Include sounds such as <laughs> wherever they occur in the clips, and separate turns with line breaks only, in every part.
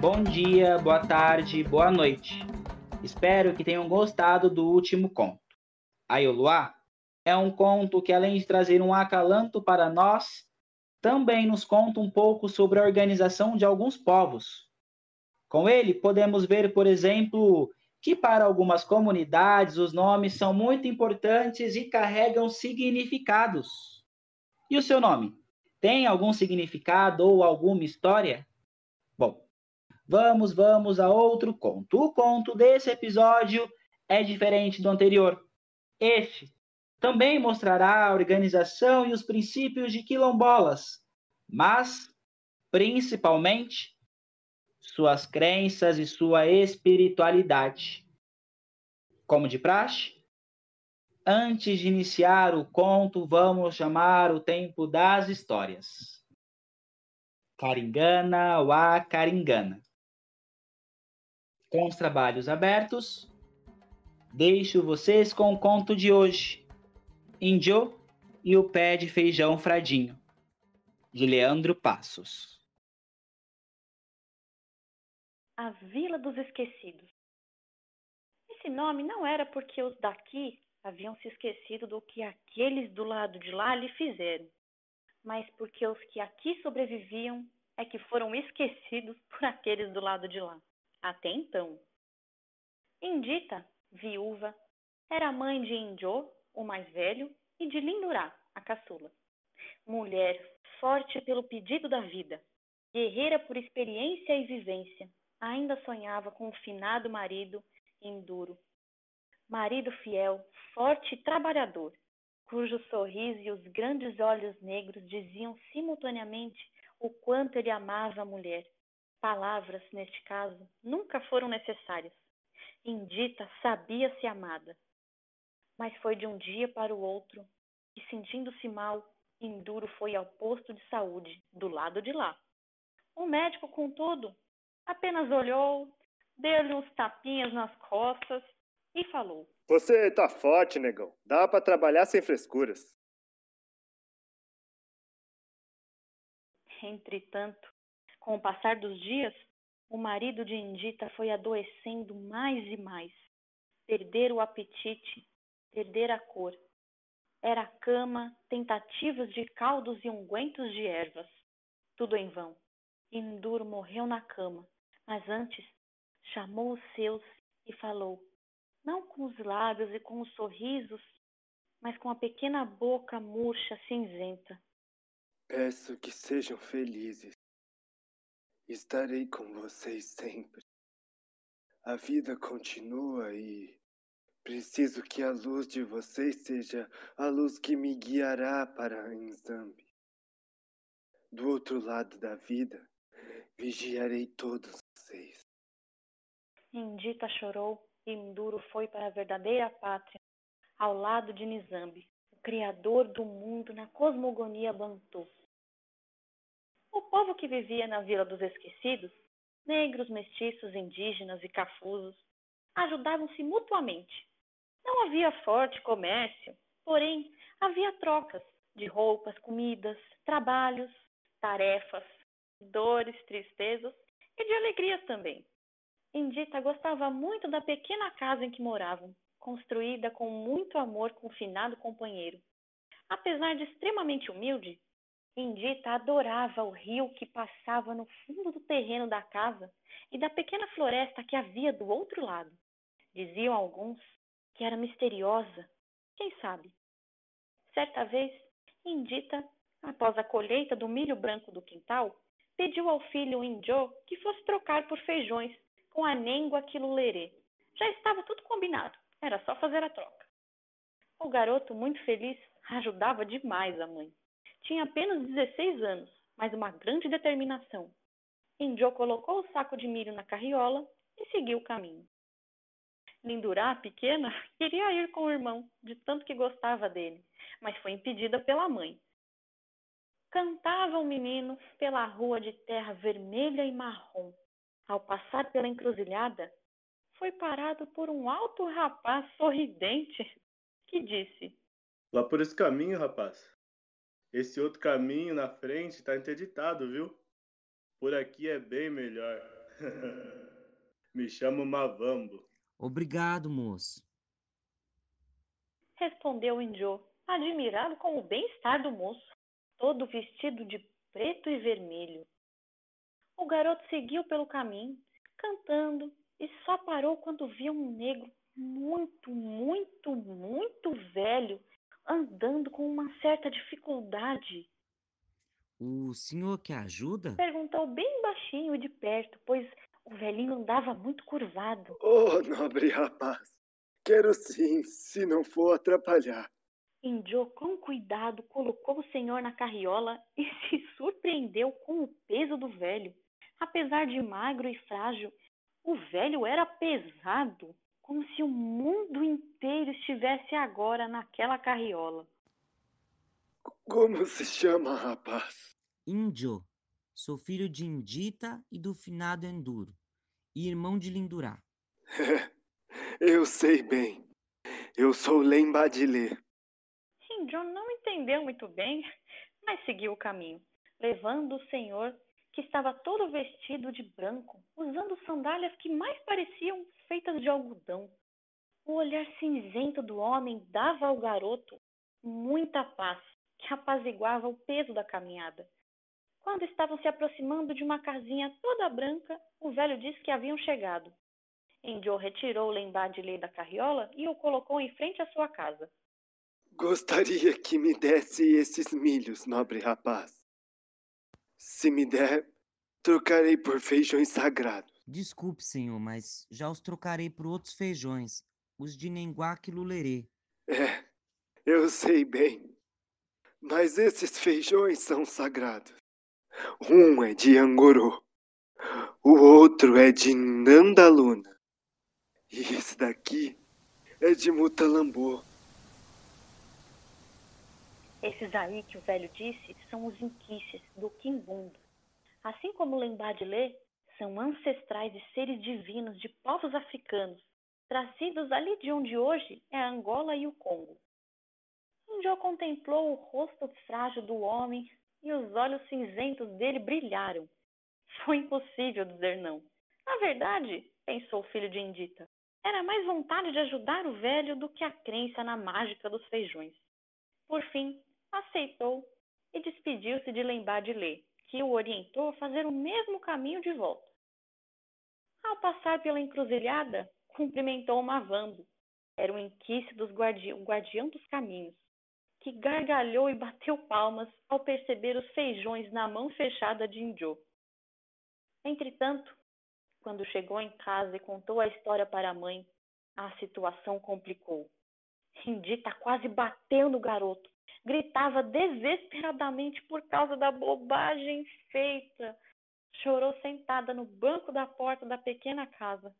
Bom dia, boa tarde, boa noite. Espero que tenham gostado do último conto. Aioluá é um conto que, além de trazer um acalanto para nós, também nos conta um pouco sobre a organização de alguns povos. Com ele, podemos ver, por exemplo, que para algumas comunidades os nomes são muito importantes e carregam significados. E o seu nome? Tem algum significado ou alguma história? Bom, Vamos, vamos a outro conto. O conto desse episódio é diferente do anterior. Este também mostrará a organização e os princípios de quilombolas, mas, principalmente, suas crenças e sua espiritualidade. Como de praxe, antes de iniciar o conto, vamos chamar o tempo das histórias. Caringana, wa Caringana com os trabalhos abertos, deixo vocês com o conto de hoje, Índio e o Pé de Feijão Fradinho, de Leandro Passos.
A Vila dos Esquecidos. Esse nome não era porque os daqui haviam se esquecido do que aqueles do lado de lá lhe fizeram, mas porque os que aqui sobreviviam é que foram esquecidos por aqueles do lado de lá até então. Indita, viúva, era mãe de Injô, o mais velho, e de Lindurá, a caçula. Mulher forte pelo pedido da vida, guerreira por experiência e vivência, ainda sonhava com o finado marido Enduro. Marido fiel, forte e trabalhador, cujo sorriso e os grandes olhos negros diziam simultaneamente o quanto ele amava a mulher Palavras, neste caso, nunca foram necessárias. Indita sabia-se amada. Mas foi de um dia para o outro e, sentindo-se mal, Enduro foi ao posto de saúde, do lado de lá. O médico, contudo, apenas olhou, deu-lhe uns tapinhas nas costas e falou:
Você tá forte, negão. Dá para trabalhar sem frescuras.
Entretanto, com o passar dos dias, o marido de Indita foi adoecendo mais e mais. Perder o apetite, perder a cor. Era cama, tentativas de caldos e ungüentos de ervas. Tudo em vão. Induro morreu na cama, mas antes chamou os seus e falou, não com os lábios e com os sorrisos, mas com a pequena boca murcha cinzenta.
Peço que sejam felizes. Estarei com vocês sempre. A vida continua e preciso que a luz de vocês seja a luz que me guiará para Nzambi. Do outro lado da vida, vigiarei todos vocês.
Indita chorou e Nduro foi para a verdadeira pátria, ao lado de Nizambi, o criador do mundo na cosmogonia Bantu. O povo que vivia na Vila dos Esquecidos, negros, mestiços, indígenas e cafusos, ajudavam-se mutuamente. Não havia forte comércio, porém havia trocas de roupas, comidas, trabalhos, tarefas, dores, tristezas e de alegrias também. Indita gostava muito da pequena casa em que moravam, construída com muito amor com o finado companheiro. Apesar de extremamente humilde, Indita adorava o rio que passava no fundo do terreno da casa e da pequena floresta que havia do outro lado. Diziam alguns que era misteriosa, quem sabe? Certa vez, Indita, após a colheita do milho branco do quintal, pediu ao filho Injo que fosse trocar por feijões com a Nengua Quilulerê. Já estava tudo combinado, era só fazer a troca. O garoto, muito feliz, ajudava demais a mãe. Tinha apenas 16 anos, mas uma grande determinação. Indio colocou o saco de milho na carriola e seguiu o caminho. Lindurá, pequena, <laughs> queria ir com o irmão, de tanto que gostava dele, mas foi impedida pela mãe. Cantava o menino pela rua de terra vermelha e marrom. Ao passar pela encruzilhada, foi parado por um alto rapaz sorridente que disse:
Vá por esse caminho, rapaz. Esse outro caminho na frente está interditado, viu? Por aqui é bem melhor. <laughs> Me chamo Mavambo.
Obrigado, moço.
Respondeu Injô, admirado com o bem-estar do moço, todo vestido de preto e vermelho. O garoto seguiu pelo caminho, cantando, e só parou quando viu um negro muito, muito, muito velho andando com uma certa dificuldade.
O senhor quer ajuda?
Perguntou bem baixinho e de perto, pois o velhinho andava muito curvado.
Oh, nobre rapaz, quero sim, se não for atrapalhar.
Indio, com cuidado, colocou o senhor na carriola e <laughs> se surpreendeu com o peso do velho. Apesar de magro e frágil, o velho era pesado, como se o mundo inteiro estivesse agora naquela carriola.
Como se chama, rapaz?
Índio. Sou filho de Indita e do finado Enduro, e irmão de Lindurá. <laughs>
Eu sei bem. Eu sou Lembadilê.
Índio não entendeu muito bem, mas seguiu o caminho, levando o senhor que estava todo vestido de branco, usando sandálias que mais pareciam feitas de algodão. O olhar cinzento do homem dava ao garoto muita paz, que apaziguava o peso da caminhada. Quando estavam se aproximando de uma casinha toda branca, o velho disse que haviam chegado. Endio retirou o lembá de lei da carriola e o colocou em frente à sua casa.
Gostaria que me desse esses milhos, nobre rapaz. Se me der, trocarei por feijões sagrados.
Desculpe, senhor, mas já os trocarei por outros feijões, os de Nenguac e Lulerê.
É, eu sei bem. Mas esses feijões são sagrados. Um é de Angorô, o outro é de Nandaluna. E esse daqui é de Mutalambô.
Esses aí que o velho disse são os inquices do Quimbundo. Assim como Lembadilê, são ancestrais de seres divinos de povos africanos, trazidos ali de onde hoje é Angola e o Congo. Índio contemplou o rosto frágil do homem e os olhos cinzentos dele brilharam. Foi impossível dizer não. Na verdade, pensou o filho de Indita, era mais vontade de ajudar o velho do que a crença na mágica dos feijões. Por fim, aceitou e despediu-se de lembrar de ler, que o orientou a fazer o mesmo caminho de volta. Ao passar pela encruzilhada, cumprimentou Mavambo. Era o inquice dos guardi o guardião dos caminhos, que gargalhou e bateu palmas ao perceber os feijões na mão fechada de Indio. Entretanto, quando chegou em casa e contou a história para a mãe, a situação complicou. Indita quase bateu no garoto, gritava desesperadamente por causa da bobagem feita. Chorou sentada no banco da porta da pequena casa.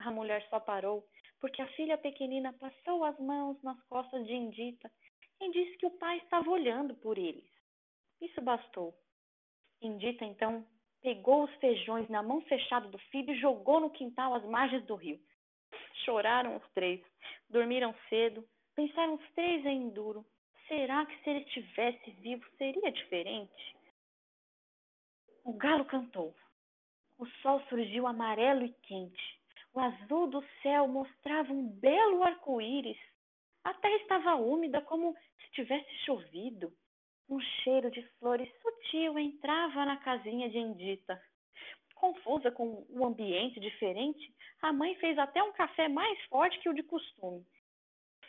A mulher só parou porque a filha pequenina passou as mãos nas costas de Indita e disse que o pai estava olhando por eles. Isso bastou. Indita então pegou os feijões na mão fechada do filho e jogou no quintal às margens do rio. Choraram os três, dormiram cedo, pensaram os três em Enduro. Será que se ele estivesse vivo seria diferente? O galo cantou. O sol surgiu amarelo e quente. O azul do céu mostrava um belo arco-íris. A terra estava úmida como se tivesse chovido. Um cheiro de flores sutil entrava na casinha de Endita. Confusa com o ambiente diferente, a mãe fez até um café mais forte que o de costume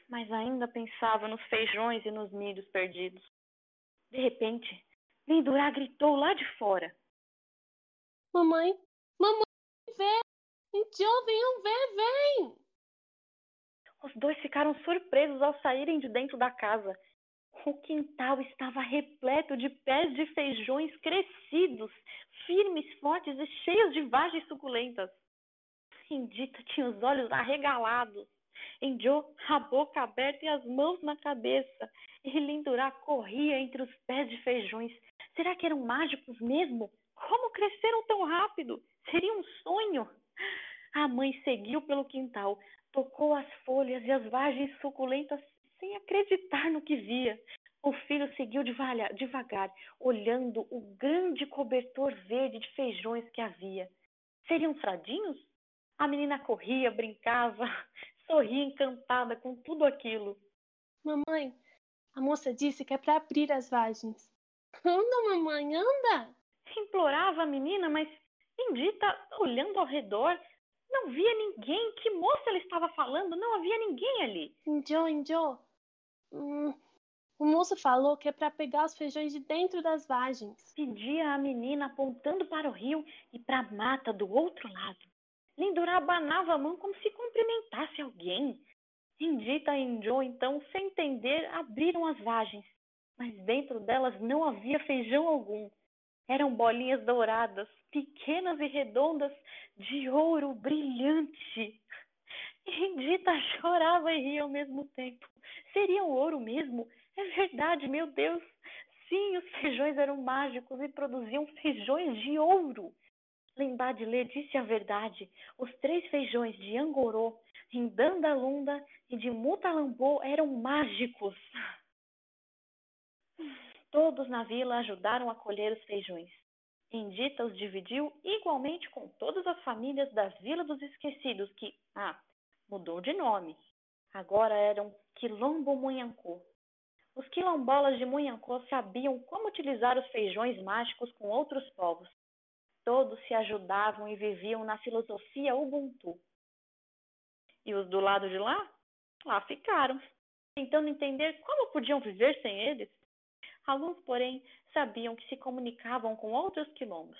mas ainda pensava nos feijões e nos milhos perdidos. De repente, Lindurá gritou lá de fora.
Mamãe, mamãe, vem! Tio, venham ver, vem!
Os dois ficaram surpresos ao saírem de dentro da casa. O quintal estava repleto de pés de feijões crescidos, firmes, fortes e cheios de vagens suculentas. Indita tinha os olhos arregalados. Enjô, a boca aberta e as mãos na cabeça. E Lindurá corria entre os pés de feijões. Será que eram mágicos mesmo? Como cresceram tão rápido? Seria um sonho? A mãe seguiu pelo quintal, tocou as folhas e as vagens suculentas sem acreditar no que via. O filho seguiu devagar, olhando o grande cobertor verde de feijões que havia. Seriam fradinhos? A menina corria, brincava, <laughs> sorria encantada com tudo aquilo.
Mamãe, a moça disse que é para abrir as vagens. Anda, mamãe, anda!
Implorava a menina, mas Indita, olhando ao redor, não via ninguém. Que moça ela estava falando? Não havia ninguém ali.
Indio, Indio, hum, o moço falou que é para pegar os feijões de dentro das vagens.
Pedia a menina apontando para o rio e para a mata do outro lado. Lindurá abanava a mão como se cumprimentasse alguém. Indita e Indio, então, sem entender, abriram as vagens, mas dentro delas não havia feijão algum. Eram bolinhas douradas, pequenas e redondas, de ouro brilhante. Indita <laughs> chorava e ria ao mesmo tempo. Seriam ouro mesmo? É verdade, meu Deus. Sim, os feijões eram mágicos e produziam feijões de ouro. Lembadile disse a verdade. Os três feijões de Angorô, Indandalunda e de Mutalambô eram mágicos. <laughs> Todos na vila ajudaram a colher os feijões. Indita os dividiu igualmente com todas as famílias da Vila dos Esquecidos, que, ah, mudou de nome. Agora eram Quilombo Munhancô. Os quilombolas de Munhancô sabiam como utilizar os feijões mágicos com outros povos. Todos se ajudavam e viviam na filosofia Ubuntu. E os do lado de lá? Lá ficaram, tentando entender como podiam viver sem eles. Alguns, porém, sabiam que se comunicavam com outros quilombos.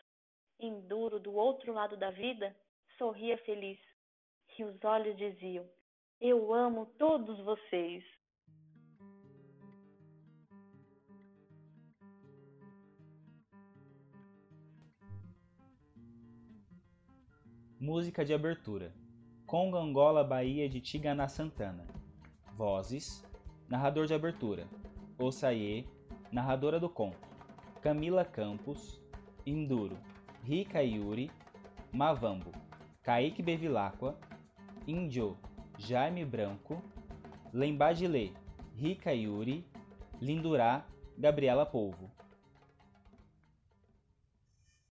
Enduro, do outro lado da vida, sorria feliz, e os olhos diziam: Eu amo todos vocês.
Música de abertura: Congo Angola Bahia de Tigana Santana. Vozes: Narrador de abertura: Osaie, narradora do conto: Camila Campos, Induro, Rika Yuri, Mavambo, Kaique Bevilacqua, Índio, Jaime Branco, Lembadile, Rika Yuri, Lindurá, Gabriela Polvo.